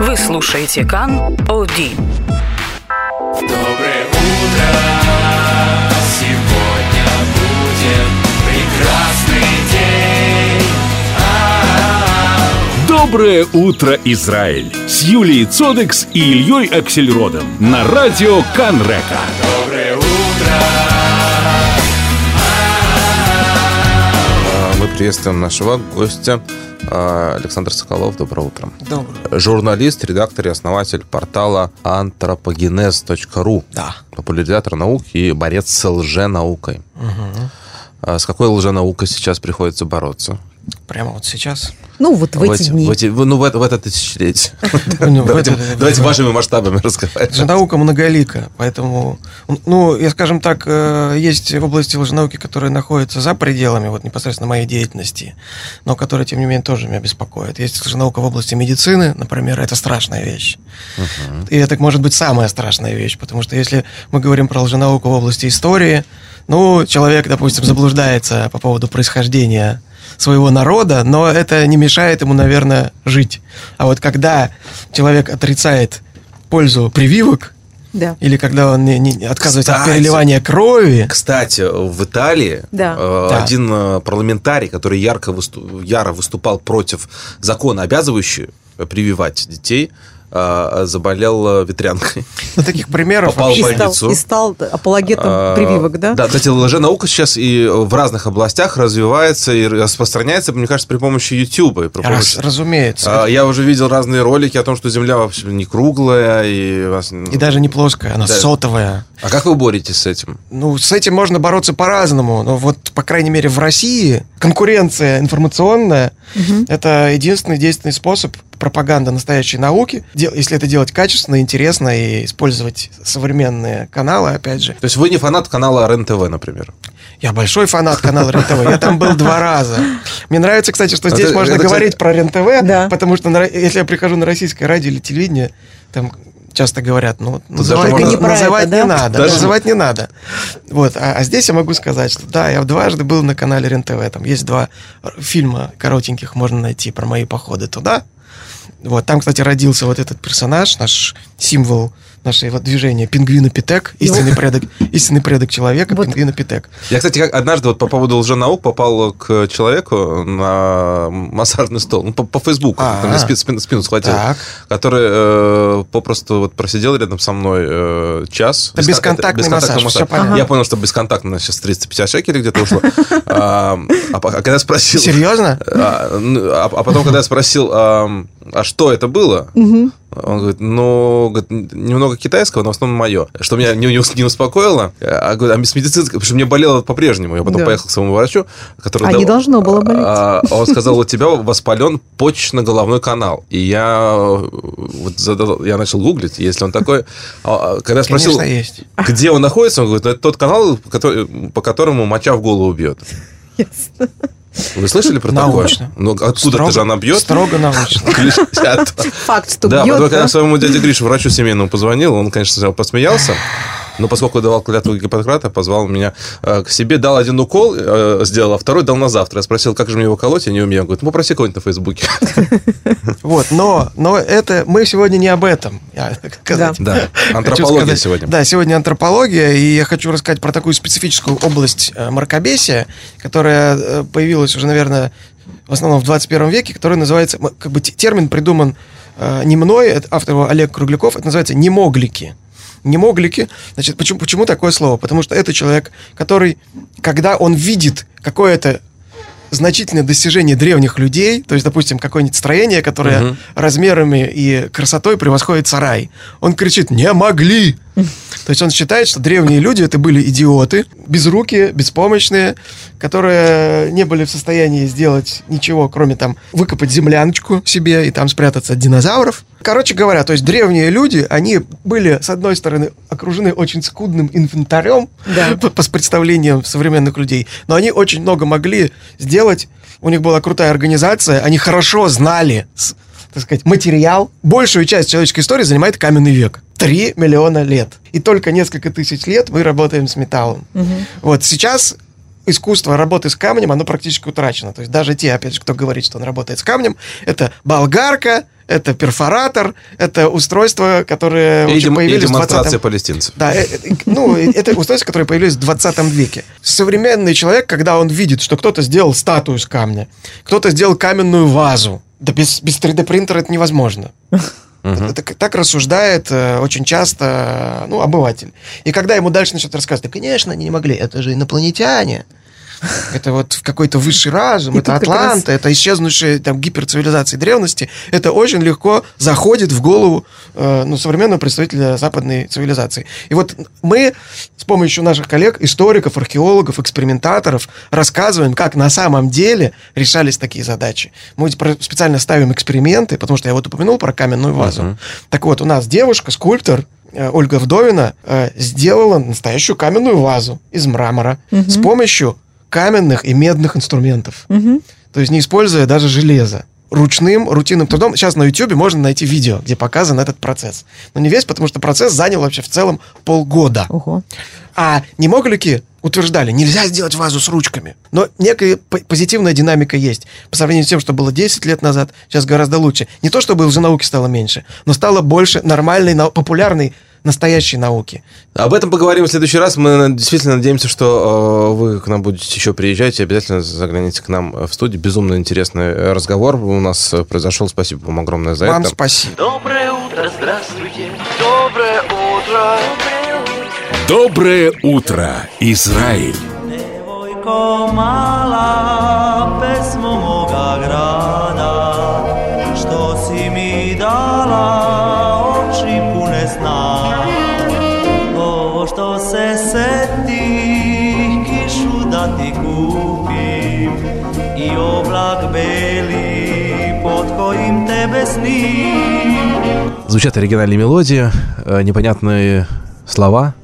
Вы слушаете Кан Оди. Доброе утро, сегодня будет прекрасный день. А-а-а. Доброе утро, Израиль! С Юлией Цодекс и Ильей Аксельродом на радио Канрека. Доброе приветствуем нашего гостя а, Александр Соколов. Доброе утро. Доброе. Журналист, редактор и основатель портала anthropogenes.ru. Да. Популяризатор наук и борец с лженаукой. А С какой лженаукой сейчас приходится бороться? Прямо вот сейчас. Ну, вот в эти дни. в эти- ну, в это, в это тысячелетие. Ну, Давайте вашими масштабами разговаривать. Лженаука многолика, поэтому, ну, я, скажем так, э, есть области лженауки, которые находятся за пределами вот непосредственно моей деятельности, но которые, тем не менее, тоже меня беспокоят. Есть лженаука в области медицины, например, это страшная вещь. И это может быть самая страшная вещь, потому что если мы говорим про лженауку в области истории, ну, человек, допустим, заблуждается по поводу происхождения своего народа, но это не мешает ему, наверное, жить. А вот когда человек отрицает пользу прививок, Да. или когда он не, не- отказывается от Кстати. переливания крови, Кстати, в Италии Да. э, Да. один э, парламентарий, который ярко высту- яро выступал против закона, обязывающего прививать детей, э, заболел ветрянкой. ну, таких примеров Попал вообще в И стал, больницу. и стал апологетом А, прививок, да? Да, кстати, лженаука сейчас и в разных областях развивается и распространяется, мне кажется, при помощи YouTube. и при Раз- разумеется. А, Я уже видел разные ролики о том, что Земля вообще не круглая. И, И даже не плоская, она Да. сотовая. А как вы боретесь с этим? Ну, с этим можно бороться по-разному. Но вот, по крайней мере, в России конкуренция информационная это единственный действенный способ пропаганда настоящей науки. Дел- Если это делать качественно, интересно и использовать современные каналы, опять же. То есть вы не фанат канала РЕН-ТВ, например? Я большой фанат канала РЕН-ТВ. Я там был два раза. Мне нравится, кстати, что здесь Это- можно это, говорить кстати- про РЕН-ТВ, Да. потому что на- если я прихожу на российское радио или телевидение, там часто говорят, ну, называть, можно- не, называть это, не да? надо, Даже- называть не надо. Вот, а, а здесь я могу сказать, что да, я дважды был на канале РЕН-ТВ, там есть два фильма коротеньких, можно найти про мои походы туда. Вот, там, кстати, родился вот этот персонаж, наш символ нашего движения, пингвинопитек, истинный предок, истинный предок человека, Вот. пингвинопитек. Я, кстати, как однажды вот по поводу лженаук попал к человеку на массажный стол, ну, по, по Фейсбуку, А. там спину, спину, спину схватил, Так. который э, попросту вот просидел рядом со мной э, час. Это бесконтактный массаж, всё понятно. Я понял, что бесконтактно сейчас 350 шекелей где-то ушло. А а а когда я спросил... Серьезно? А, ну, а потом, когда я спросил, а, а что это было, он говорит, ну, говорит, немного китайского, но в основном мое. Что меня не, не ус- не успокоило, а, говорит, а с медицинской, потому что мне болело по-прежнему. Я потом Да. поехал к своему врачу, который... А не должно было болеть. А, он сказал, у тебя воспален почечно-головной канал. И я, вот задал- я начал гуглить, если он такой... А, а, Когда я спросил, Конечно, есть. где он находится, он говорит, «Ну, это тот канал, который- по которому моча в голову бьет. Ясно. Вы слышали про Научно. такое? Ну, откуда-то Строго- же она бьет. Строго научно. Факт, что Да, бьет, потом, когда да? своему дяде Грише, врачу семейному, позвонил, он, конечно, сначала посмеялся, но поскольку давал клятву Гиппократа, позвал меня э, к себе, дал один укол, э, сделал, а второй дал на завтра. Я спросил, как же мне его колоть, я не умею. Он говорит, ну, попроси кого-нибудь на Фейсбуке. Вот, но, но это мы сегодня не об этом. Да, Хочу антропология сказать- сегодня. Да, сегодня антропология, и я хочу рассказать про такую специфическую область э, мракобесия, которая э, появилась уже, наверное, в основном в 21 веке, которая называется, как бы термин придуман э, не мной, это автор его Олег Кругляков, это называется немоглики. Немоглики, значит, почему, почему такое слово? Потому что это человек, который, когда он видит какое-то значительное достижение древних людей, то есть, допустим, какое-нибудь строение, которое Мгм. размерами и красотой превосходит сарай. Он кричит «Не могли!» То есть он считает, что древние люди это были идиоты, безрукие, беспомощные, которые не были в состоянии сделать ничего, кроме там выкопать земляночку себе и там спрятаться от динозавров. Короче говоря, то есть древние люди, они были, с одной стороны, окружены очень скудным инвентарем Да. по, по- с представлением современных людей, но они очень много могли сделать. У них была крутая организация, они хорошо знали, так сказать, материал. Большую часть человеческой истории занимает каменный век. Три миллиона лет. И только несколько тысяч лет мы работаем с металлом. Вот сейчас искусство работы с камнем, оно практически утрачено. То есть даже те, опять же, кто говорит, что он работает с камнем, это болгарка, это перфоратор, это устройства, которые И, дем- и появились в демонстрация 20 палестинцев. да, э, э, ну, э, это устройства, которые появились в 20 веке. Современный человек, когда он видит, что кто-то сделал статую из камня, кто-то сделал каменную вазу, да без, без 3D-принтера это невозможно. Это к- так рассуждает э, очень часто ну, обыватель. И когда ему дальше начнут рассказывать, да, конечно, они не могли, это же инопланетяне. Это вот какой-то высший разум, И это раз- Атланта, это исчезнувшие там гиперцивилизации древности. Это очень легко заходит в голову э, ну, современного представителя западной цивилизации. И вот мы с помощью наших коллег, историков, археологов, экспериментаторов рассказываем, как на самом деле решались такие задачи. Мы специально ставим эксперименты, потому что я вот упомянул про каменную вазу. Так вот, у нас девушка, скульптор, э, Ольга Вдовина э, сделала настоящую каменную вазу из мрамора с помощью каменных и медных инструментов. То есть не используя даже железо. Ручным, рутинным трудом. Сейчас на YouTube можно найти видео, где показан этот процесс. Но не весь, потому что процесс занял вообще в целом полгода. Ого. А немоглики утверждали, нельзя сделать вазу с ручками. Но некая позитивная динамика есть. По сравнению с тем, что было 10 лет назад, сейчас гораздо лучше. Не то, чтобы уже науки стало меньше, но стало больше нормальной, популярной, настоящей науки. Об этом поговорим в следующий раз. Мы на- действительно надеемся, что э, вы к нам будете еще приезжать и обязательно загляните к нам в студию. Безумно интересный э, разговор у нас э, произошел. Спасибо вам огромное за Вам это. спасибо. Доброе утро, здравствуйте. Доброе утро. Доброе утро, Израиль! Devojko mala, pesmo moga ti kupim i oblak beli pod kojim tebe snim. Звучат оригинальные мелодии, э, непонятные слова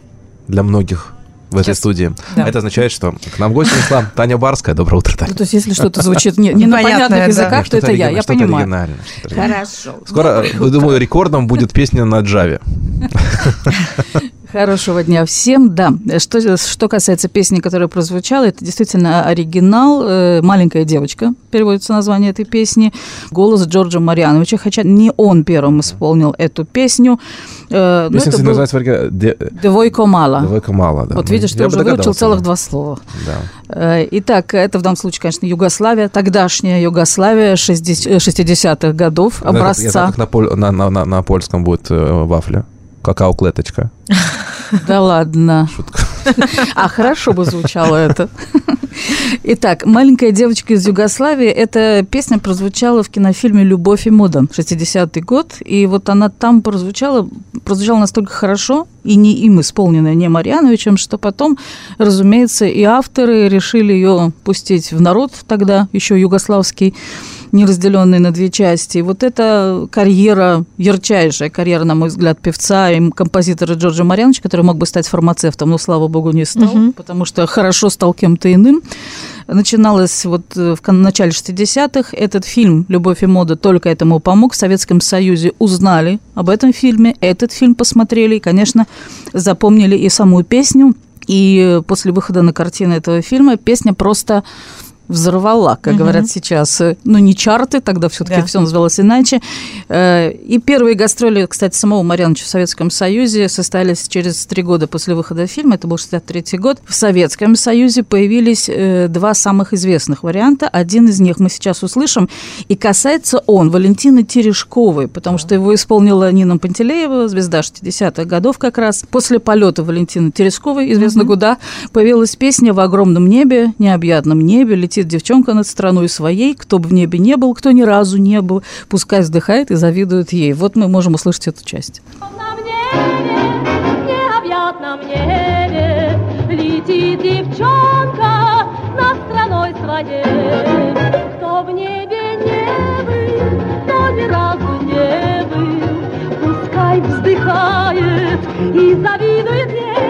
для многих в этой Сейчас. студии. Да. Это означает, что к нам в гости пришла Таня Барская. Доброе утро, Таня. Ну, то есть, если что-то звучит не, не на понятных да. языках, то это я, я понимаю. оригинальное, что-то оригинальное. Хорошо. Скоро, э, думаю, рекордом будет песня на джаве. Хорошего дня всем. Да, что, что касается песни, которая прозвучала, это действительно оригинал. э, «Маленькая девочка» переводится название этой песни. Голос Джорджа Марьяновича, хотя не он первым исполнил эту песню. Э, но Песня, кстати, был называется в оригинале «Де- «Девойко мало». «Девойка мало». да. Вот Ну, видишь, ты я уже выучил целых два слова. Да. Э, Итак, это в данном случае, конечно, Югославия, тогдашняя Югославия 60 60-х годов, Я Я образца. как на, поль- на, на- на- на польском будет э, вафля. Какао-клеточка. Да ладно. Шутка. А хорошо бы звучало это. Итак, «Маленькая девочка из Югославии» – эта песня прозвучала в кинофильме «Любовь и мода» 60-й год. И вот она там прозвучала, прозвучала настолько хорошо, и не им исполненная, не Марьяновичем, что потом, разумеется, и авторы решили ее пустить в народ тогда, еще югославский, не разделенный на две части. И вот эта карьера, ярчайшая карьера, на мой взгляд, певца и композитора Джорджа Марьяновича, который мог бы стать фармацевтом, но, слава богу, не стал, потому что хорошо стал кем-то иным. Начиналась вот э, в начале 60-х. Этот фильм «Любовь и мода» только этому помог. В Советском Союзе узнали об этом фильме, этот фильм посмотрели и, конечно, запомнили и саму песню. И после выхода на картины этого фильма песня просто взорвала, как говорят сейчас. Э, Ну, не чарты, тогда все-таки Да. все называлось иначе. Э, И первые гастроли, кстати, самого Марьяновича в Советском Союзе состоялись через три года после выхода фильма, это был 63 год. В Советском Союзе появились э, два самых известных варианта. Один из них мы сейчас услышим. И касается он Валентины Терешковой, потому что его исполнила Нина Пантелеева, звезда 60-х годов как раз. После полета Валентины Терешковой, известно куда, появилась песня «В огромном небе, необъятном небе, летит девчонка над страной своей, кто бы в небе не был, кто ни разу не был, пускай вздыхает и завидует ей». Вот мы можем услышать эту часть. На небе, необъятном небе Летит девчонка над страной своей Кто в небе не был, кто ни разу не был Пускай вздыхает и завидует ей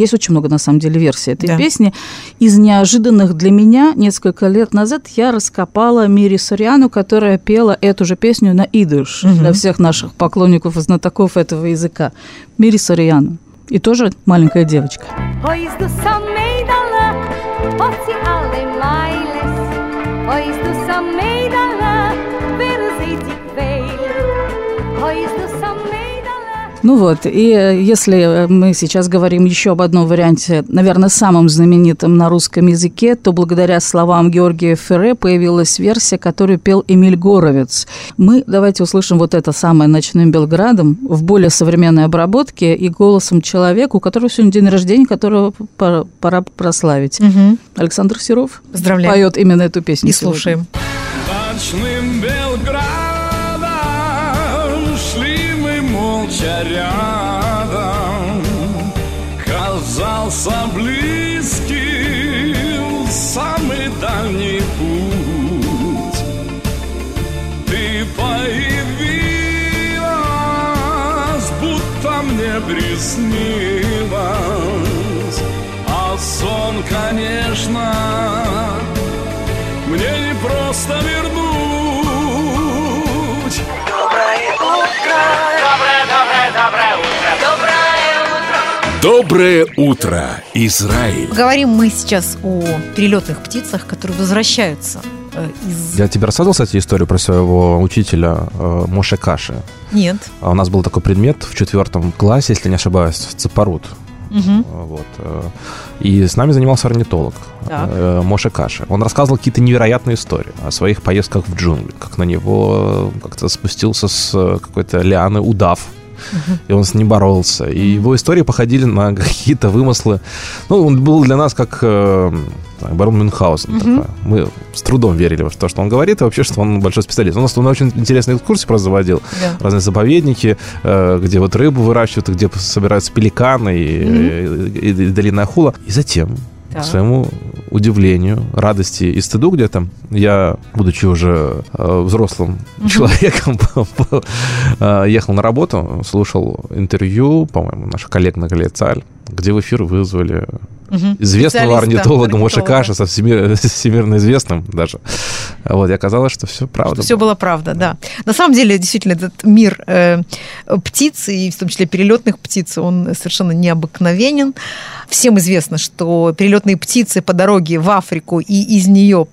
Есть очень много, на самом деле, версий этой Да. песни. Из неожиданных для меня несколько лет назад я раскопала Мири Сориану, которая пела эту же песню на идыш для всех наших поклонников и знатоков этого языка. Мири Сориану. И тоже маленькая девочка. Izdusam me i dala Otsi alle mailes Ну вот, и э, если мы сейчас говорим еще об одном варианте, наверное, самым знаменитым на русском языке, то благодаря словам Георгия Ферре появилась версия, которую пел Эмиль Горовец. Мы давайте услышим вот это самое «Ночным Белградом» в более современной обработке и голосом человека, у которого сегодня день рождения, которого пора, пора прославить. Мгм. Александр Серов Поздравляем. поет именно эту песню. И сегодня. слушаем. Ночным молча рядом Казался близким Самый дальний путь Ты появилась Будто мне приснилась А сон, конечно мне не просто вернуть. Доброе утро, Израиль! Говорим мы сейчас о перелетных птицах, которые возвращаются э, из... Я тебе рассказывал, кстати, историю про своего учителя э, Моше Каши. Нет. А У нас был такой предмет в четвертом классе, если не ошибаюсь, цепорут. Мгм. Э, Вот. э, И с нами занимался орнитолог Так. э, Моше Каши. Он рассказывал какие-то невероятные истории о своих поездках в джунгли, как на него как-то спустился с какой-то лианы удав, и он с ним боролся. И его истории походили на какие-то вымыслы. Ну, он был для нас как э, барон Мюнхгаузен. такой. Мы с трудом верили в то, что он говорит, и вообще, что он большой специалист. У нас он очень интересные экскурсии просто заводил. Да. Разные заповедники, э, где вот рыбу выращивают, и где собираются пеликаны и, и- и долина Ахула. И затем, Так. к своему удивлению, радости и стыду где-то, я, будучи уже э, взрослым человеком, э, ехал на работу, слушал интервью, по-моему, наших коллег на Галицаль, где в эфир вызвали Мгм. известного орнитолога Моше орнитолога. Каша, со всемир- всемирно известным даже. Вот, и оказалось, что все правда. Все было правда, да. На самом деле, действительно, этот мир э, птиц, и в том числе перелетных птиц, он совершенно необыкновенен. Всем известно, что перелетные птицы по дороге в Африку и из нее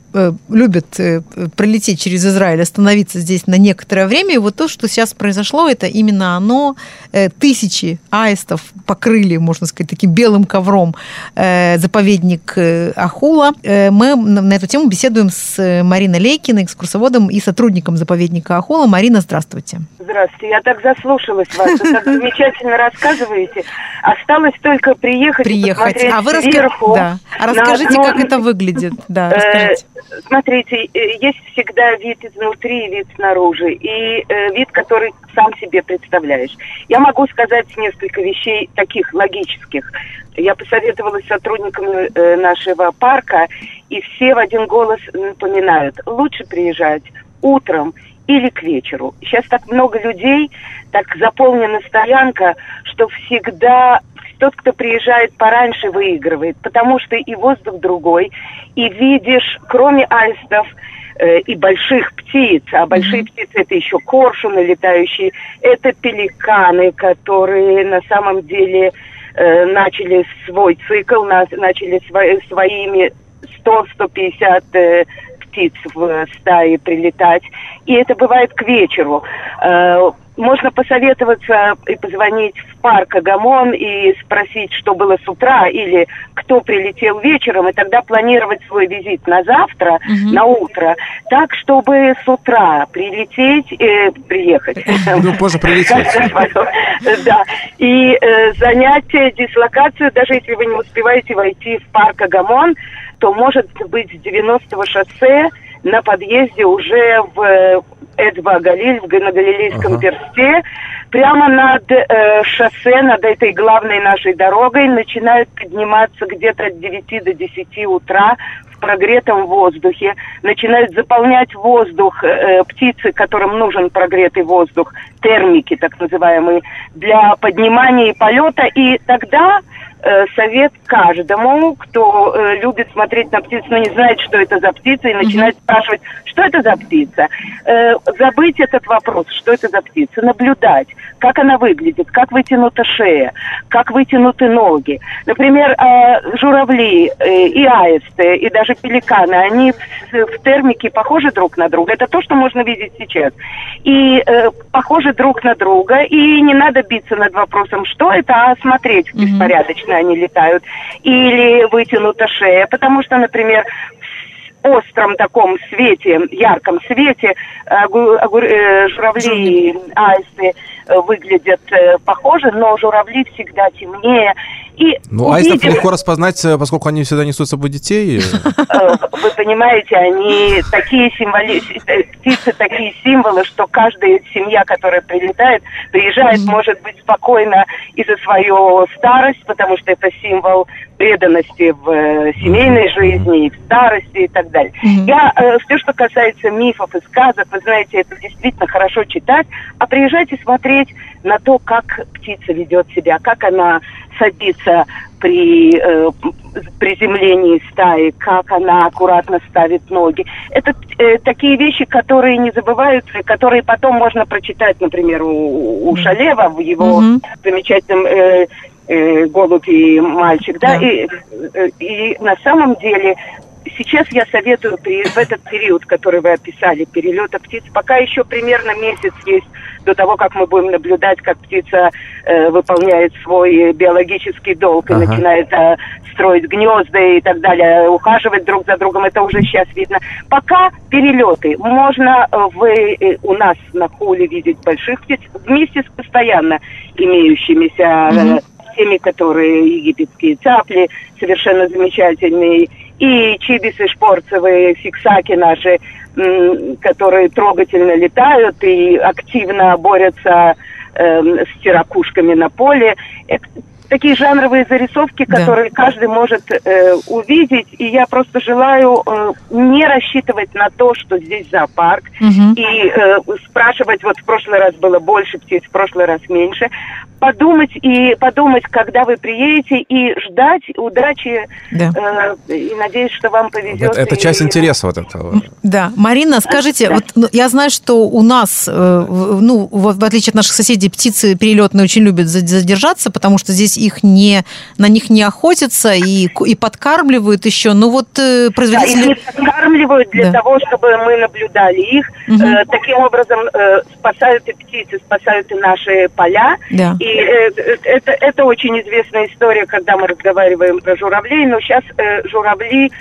любят э, пролететь через Израиль, остановиться здесь на некоторое время. И вот то, что сейчас произошло, это именно оно. Э, тысячи аистов покрыли, можно сказать, таким белым ковром э, заповедник э, Ахула. Э, мы на эту тему беседуем с э, Мариной Лейкиной, экскурсоводом и сотрудником заповедника Ахула. Марина, здравствуйте. Здравствуйте, я так заслушалась вас, вы так замечательно рассказываете. Осталось только приехать, Приехать. А вы раска- да. А расскажите, как это выглядит. Да, Э, расскажите. Смотрите, э, есть всегда вид изнутри и вид снаружи, и э, вид, который сам себе представляешь. Я могу сказать несколько вещей таких логических. Я посоветовалась с сотрудниками э, нашего парка, и все в один голос напоминают, лучше приезжать утром или к вечеру. Сейчас так много людей, так заполнена стоянка, что всегда тот, кто приезжает пораньше, выигрывает, потому что и воздух другой, и видишь, кроме аистов, э, и больших птиц, а большие птицы это еще коршуны летающие, это пеликаны, которые на самом деле э, начали свой цикл, на- начали свои- своими 100-150 э, птиц в стае прилетать. И это бывает к вечеру. Можно посоветоваться и позвонить в парк Агамон и спросить, что было с утра, или кто прилетел вечером, и тогда планировать свой визит на завтра, на утро, так, чтобы с утра прилететь, э, приехать. Ну, позже прилететь. Да. И э, занять дислокацию, даже если вы не успеваете войти в парк Агамон, то может быть с 90-го шоссе на подъезде уже в э, Эдва Галиль, в, на Галилейском Ага. персте, прямо над э, шоссе, над этой главной нашей дорогой, начинают подниматься где-то от 9 до 10 утра в прогретом воздухе, начинают заполнять воздух э, птицы, которым нужен прогретый воздух, термики так называемые, для поднимания и полета, и тогда э, совет каждому, кто э, любит смотреть на птицу, но не знает, что это за птица, и начинает спрашивать, что это за птица. Э, забыть этот вопрос, что это за птица, наблюдать, как она выглядит, как вытянута шея, как вытянуты ноги. Например, э, журавли э, и аисты, и даже пеликаны, они в, в термике похожи друг на друга. Это то, что можно видеть сейчас. И э, похожи друг на друга, и не надо биться над вопросом, что это, а смотреть беспорядочно они летают. Или вытянута шея, потому что, например, в остром таком свете, ярком свете, огу- огур- э, журавли аисты э, выглядят э, похожи, но журавли всегда темнее. И Ну, аистов увидев- легко распознать, э, поскольку они всегда несут с собой детей. Э, Вы понимаете, они такие символи, птицы такие символы, что каждая семья, которая прилетает, приезжает, может быть спокойно и за свою старость, потому что это символ преданности в семейной жизни, и в старости и так далее. Я все, что касается мифов и сказок, вы знаете, это действительно хорошо читать, а приезжайте смотреть на то, как птица ведет себя, как она садится при э, приземлении стаи, как она аккуратно ставит ноги. Это э, такие вещи, которые не забываются, которые потом можно прочитать, например, у, у Шалева в его Мгм. замечательном э, э, «Голубь и мальчик». Да? И, э, и на самом деле сейчас я советую при, в этот период, который вы описали, перелета птиц, пока еще примерно месяц есть до того, как мы будем наблюдать, как птица э, выполняет свой биологический долг и Ага. начинает э, строить гнезда и так далее, ухаживать друг за другом, это уже сейчас видно. Пока перелеты. Можно э, вы э, у нас на хуле видеть больших птиц вместе с постоянно имеющимися э, теми, которые египетские цапли, совершенно замечательные, и чибисы шпорцевые, фиксаки наши, которые трогательно летают и активно борются эм, с терракушками на поле. Такие жанровые зарисовки, Да. которые каждый может э, увидеть, и я просто желаю э, не рассчитывать на то, что здесь зоопарк, Мгм. и э, спрашивать, вот в прошлый раз было больше птиц, в прошлый раз меньше, подумать и подумать, когда вы приедете, и ждать удачи, Да. э, и надеюсь, что вам повезет. Это, это и- часть интереса вот этого. Да, Марина, скажите, Да. вот ну, я знаю, что у нас, э, ну, в, в отличие от наших соседей, птицы перелетные очень любят за- задержаться, потому что здесь их не, на них не охотятся и, и подкармливают еще. Ну вот э, Да, производители... их не подкармливают для Да. того, чтобы мы наблюдали их. Мгм. Э, таким образом э, спасают и птицы, спасают и наши поля. Да. И э, это, это очень известная история, когда мы разговариваем про журавлей, но сейчас э, журавли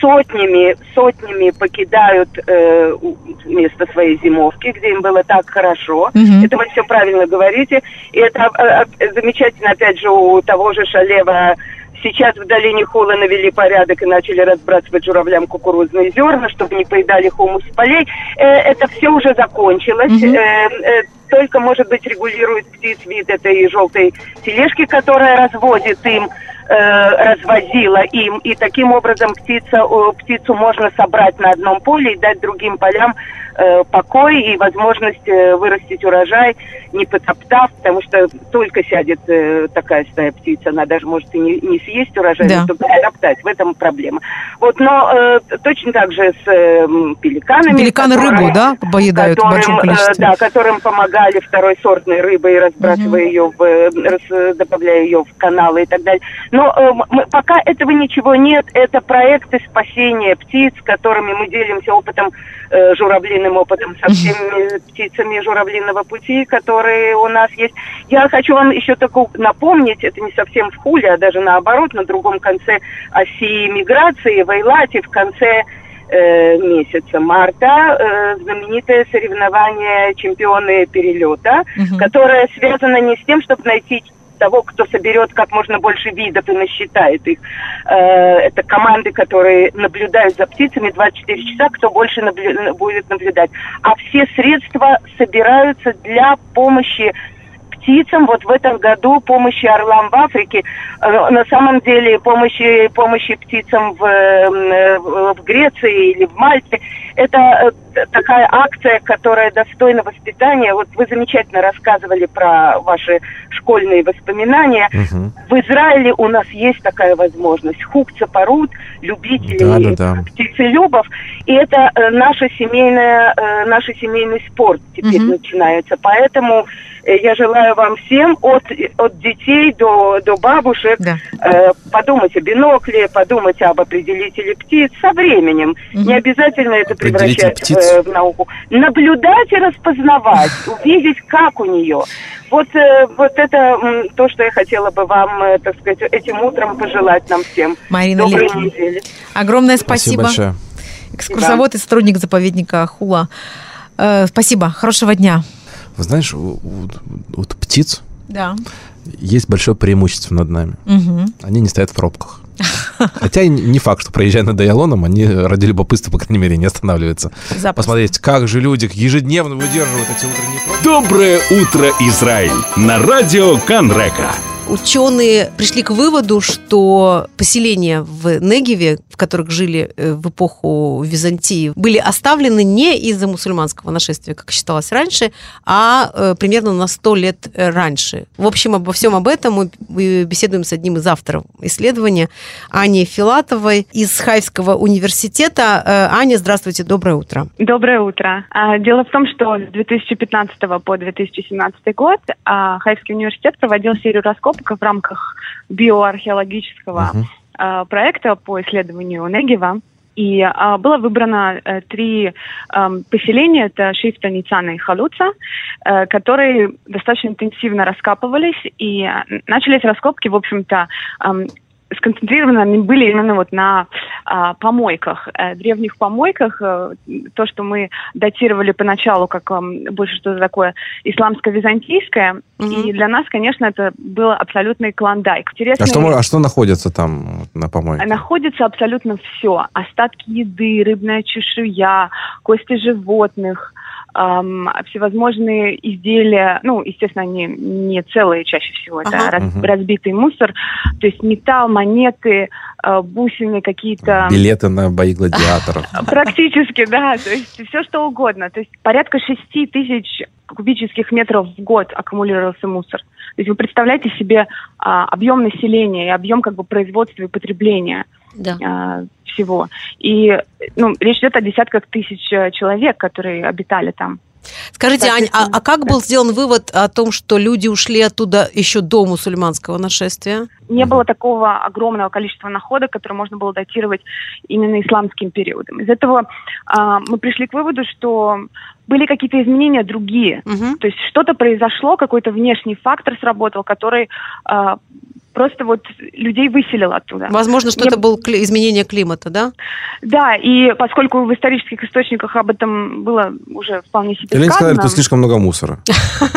сотнями, сотнями покидают э, место своей зимовки, где им было так хорошо. Мгм. Это вы все правильно говорите. И это э, э, замечательно, опять же, у того же Шалева Сейчас в долине Хула навели порядок и начали разбрасывать журавлям кукурузные зерна, чтобы не поедали хумус с полей. Э, это все уже закончилось. Э, только, может быть, регулирует птиц вид этой желтой тележки, которая разводит им, развозила им. И таким образом птица, э, птицу можно собрать на одном поле и дать другим полям э, покой и возможность э, вырастить урожай, не потоптав, потому что только сядет э, такая стая птиц, она даже может и не, не съесть урожай, Да. но только потоптать. В этом проблема. Вот, но э, точно так же с э, пеликанами. Пеликаны которые- рыбу, да, поедают в которым, большом э, количестве? да, которым помогали второй сортной рыбой, разбрасывая ее, в, э, рас- добавляя ее в каналы и так далее. Но э, мы- пока этого ничего нет. Это проекты спасения птиц, которыми мы делимся опытом, э, журавлиным опытом со всеми птицами журавлиного пути, которые у нас есть. Я хочу вам еще только напомнить, это не совсем в Хуле, а даже наоборот, на другом конце оси миграции, в Эйлате, в конце э, месяца марта э, знаменитое соревнование чемпионы перелета, Мгм. которое связано не с тем, чтобы найти того, кто соберет как можно больше видов и насчитает их. Э, это команды, которые наблюдают за птицами 24 часа, кто больше наблю- будет наблюдать. А все средства собираются для помощи птицам. Вот в этом году помощи орлам в Африке, э, на самом деле помощи, помощи птицам в, э, в Греции или в Мальте, это э, такая акция, которая достойна воспитания. Вот вы замечательно рассказывали про ваши школьные воспоминания. Мгм. В Израиле у нас есть такая возможность. Хукца порут, любители Да-да-да. птицелюбов. И это наша семейная, э, наш семейный спорт теперь Мгм. начинается. Поэтому я желаю вам всем, от, от детей до, до бабушек, Да. э, подумать о бинокле, подумать об определителе птиц со временем. Мгм. Не обязательно это превращать птиц? э, в науку. Наблюдать и распознавать, увидеть, как у нее. Вот, э, вот это м, то, что я хотела бы вам, э, так сказать, этим утром пожелать нам всем. Марина Доброй недели. Огромное Спасибо спасибо. большое. Экскурсовод и сотрудник заповедника Хула. Э, спасибо. Хорошего дня. Вы знаешь, у, у- у птиц Да. есть большое преимущество над нами. Мгм. Они не стоят в пробках. Хотя и не факт, что проезжая над Диалоном, они ради любопытства, по крайней мере, не останавливаются. Запросто. Посмотреть, как же люди ежедневно выдерживают эти утренние пробки. Доброе утро, Израиль! На радио Канрека. Ученые пришли к выводу, что поселения в Негеве, в которых жили э, в эпоху Византии, были оставлены не из-за мусульманского нашествия, как считалось раньше, а э, примерно на 100 лет э, раньше. В общем, обо всем об этом мы беседуем с одним из авторов исследования, Аней Филатовой из Хайфского университета. Аня, здравствуйте, доброе утро. Доброе утро. А, Дело в том, что с 2015 по 2017 год а, Хайфский университет проводил серию раскопок в рамках биоархеологического Мгм. А, проекта по исследованию Негева. И а, было выбрано э, три ам, поселения, это Шифта, Ницана и Халуца, э, которые достаточно интенсивно раскапывались, и а, начались раскопки, в общем-то, ам, сконцентрированы они были именно вот на а, помойках, э, древних помойках. Э, то, что мы датировали поначалу как ам, больше что-то такое исламско-византийское. Мгм. И для нас, конечно, это был абсолютный клондайк. Интересный- А что, а что находится там на помойке? Находится абсолютно все. Остатки еды, рыбная чешуя, кости животных, ам, всевозможные изделия. Ну, естественно, они не целые чаще всего. Это Ага. раз- Мгм. разбитый мусор. То есть металл, монеты, э, бусины какие-то. Билеты на бои гладиаторов. Практически, да. То есть все что угодно. То есть порядка 6 тысяч кубических метров в год аккумулировался мусор. То есть вы представляете себе а, объем населения и объем как бы производства и потребления Да. а, всего. И ну, речь идет о десятках тысяч э, человек, которые обитали там. Скажите, Ань, а, а как был сделан вывод о том, что люди ушли оттуда еще до мусульманского нашествия? Не было такого огромного количества находок, которые можно было датировать именно исламским периодом. Из этого а, мы пришли к выводу, что были какие-то изменения другие. Мгм. То есть что-то произошло, какой-то внешний фактор сработал, который а, просто вот людей выселил оттуда. Возможно, что Не- это было кли- изменение климата, да? Да, и поскольку в исторических источниках об этом было уже вполне себе Или они сказали, сказано... тут слишком много мусора.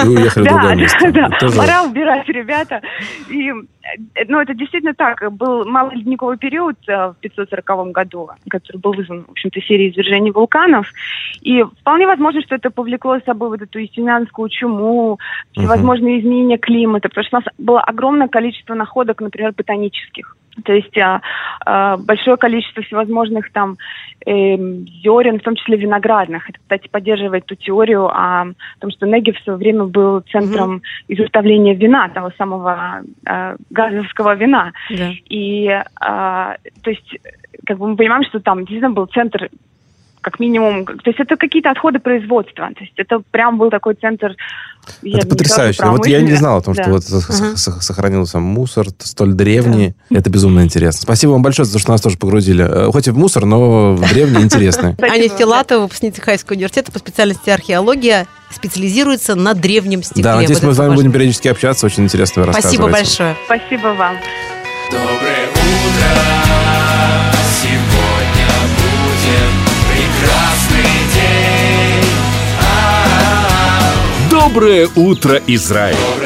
И уехали в Да, другое место. да, пора убирать, ребята. И, э, ну, это действительно так. Был малый ледниковый период э, в 540 году, который был вызван, в общем-то, серией извержений вулканов. И вполне возможно, что это повлекло за собой вот эту истинянскую чуму, всевозможные изменения климата, потому что у нас было огромное количество находок, например, ботанических. То есть а, а, большое количество всевозможных там эм, зерен, в том числе виноградных. Это, кстати, поддерживает ту теорию о том, что Негев в свое время был центром изготовления вина, того самого э, газовского вина. Да. И, а, то есть, как бы мы понимаем, что там действительно был центр как минимум, то есть это какие-то отходы производства, то есть это прям был такой центр. я Это не потрясающе. скажу, Вот я не знал о том, что Да. вот сох- сох- сохранился мусор столь древний. Это безумно интересно. Спасибо вам большое за то, что нас тоже погрузили. Э, Хоть и в мусор, но в древний интересный. Спасибо. Аня Филатова, выпускница Хайского университета по специальности археология, специализируется на древнем стекле. Да, надеюсь, Вот мы с вами будем периодически общаться. Очень интересно вы Спасибо большое. Спасибо вам. Доброе утро, Доброе утро, Израиль!